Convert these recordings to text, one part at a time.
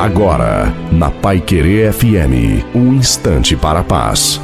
Agora, na Pai Querer FM, um instante para a paz.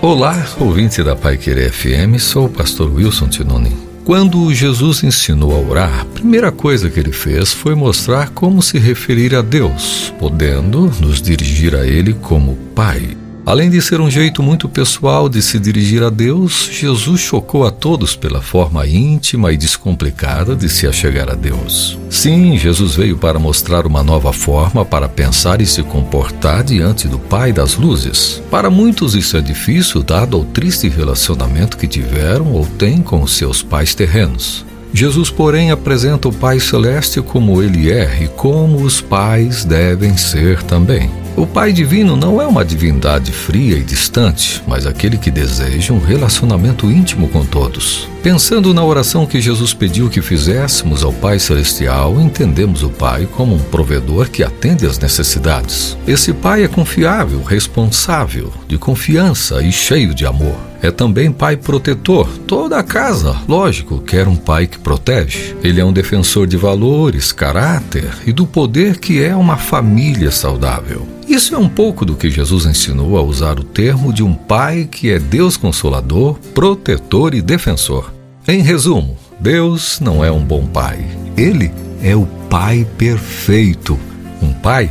Olá, ouvinte da Pai Querer FM, sou o pastor Wilson Tinoni. Quando Jesus ensinou a orar, a primeira coisa que ele fez foi mostrar como se referir a Deus, podendo nos dirigir a Ele como Pai. Além de ser um jeito muito pessoal de se dirigir a Deus, Jesus chocou a todos pela forma íntima e descomplicada de se achegar a Deus. Sim, Jesus veio para mostrar uma nova forma para pensar e se comportar diante do Pai das luzes. Para muitos isso é difícil, dado o triste relacionamento que tiveram ou têm com seus pais terrenos. Jesus, porém, apresenta o Pai Celeste como ele é e como os pais devem ser também. O Pai Divino não é uma divindade fria e distante, mas aquele que deseja um relacionamento íntimo com todos. Pensando na oração que Jesus pediu que fizéssemos ao Pai Celestial, entendemos o Pai como um provedor que atende às necessidades. Esse Pai é confiável, responsável, de confiança e cheio de amor. É também pai protetor. Toda a casa, lógico, quer um pai que protege. Ele é um defensor de valores, caráter e do poder que é uma família saudável. Isso é um pouco do que Jesus ensinou a usar o termo de um pai que é Deus consolador, protetor e defensor. Em resumo, Deus não é um bom pai. Ele é o pai perfeito. Um pai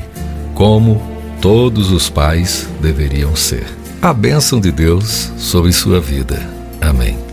como todos os pais deveriam ser. A bênção de Deus sobre sua vida. Amém.